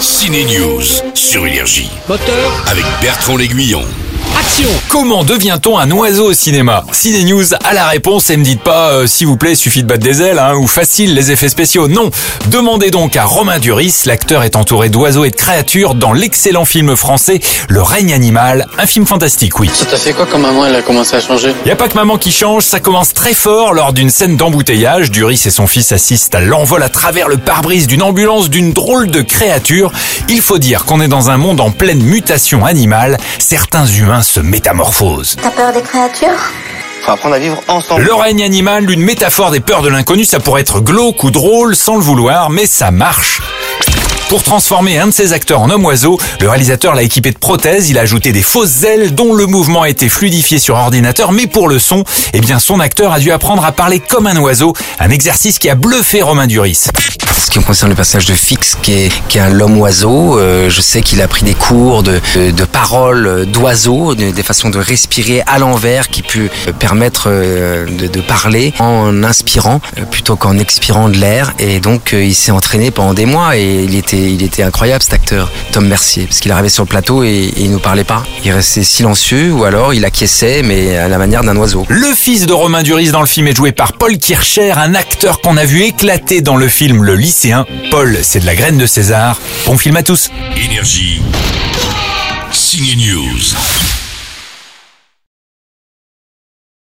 Ciné News sur Énergie Moteur, avec Bertrand L'Aiguillon. Action Comment devient-on un oiseau au cinéma? Ciné News a la réponse et me dites pas euh, s'il vous plaît suffit de battre des ailes hein, ou facile les effets spéciaux. Non, demandez donc à Romain Duris. L'acteur est entouré d'oiseaux et de créatures dans l'excellent film français Le règne animal, un film fantastique, oui. Ça t'a fait quoi quand maman elle a commencé à changer? Y a pas que maman qui change, ça commence très fort lors d'une scène d'embouteillage. Duris et son fils assistent à l'envol à travers le pare-brise d'une ambulance d'une drôle de créature. Il faut dire qu'on est dans un monde en pleine mutation animale. Certains humains se métamorphosent. T'as peur des créatures? Faut apprendre à vivre ensemble. Le règne animal, une métaphore des peurs de l'inconnu, ça pourrait être glauque ou drôle sans le vouloir, mais ça marche. Pour transformer un de ses acteurs en homme-oiseau, le réalisateur l'a équipé de prothèses, il a ajouté des fausses ailes dont le mouvement a été fluidifié sur ordinateur, mais pour le son, eh bien son acteur a dû apprendre à parler comme un oiseau, un exercice qui a bluffé Romain Duris. Ce qui concerne le personnage de Fix, qui est, qui est un l'homme oiseau, euh, je sais qu'il a pris des cours de, de, paroles euh, d'oiseau, de- des façons de respirer à l'envers qui peut euh, permettre de, parler en inspirant plutôt qu'en expirant de l'air. Et donc il s'est entraîné pendant des mois et il était, il était incroyable cet acteur, Tom Mercier, parce qu'il arrivait sur le plateau et, et il nous parlait pas. Il restait silencieux ou alors il acquiesçait, mais à la manière d'un oiseau. Le fils de Romain Duris dans le film est joué par Paul Kircher, un acteur qu'on a vu éclater dans le film Le lycéen. Paul, c'est de la graine de César. Bon film à tous. Énergie. Ciné News.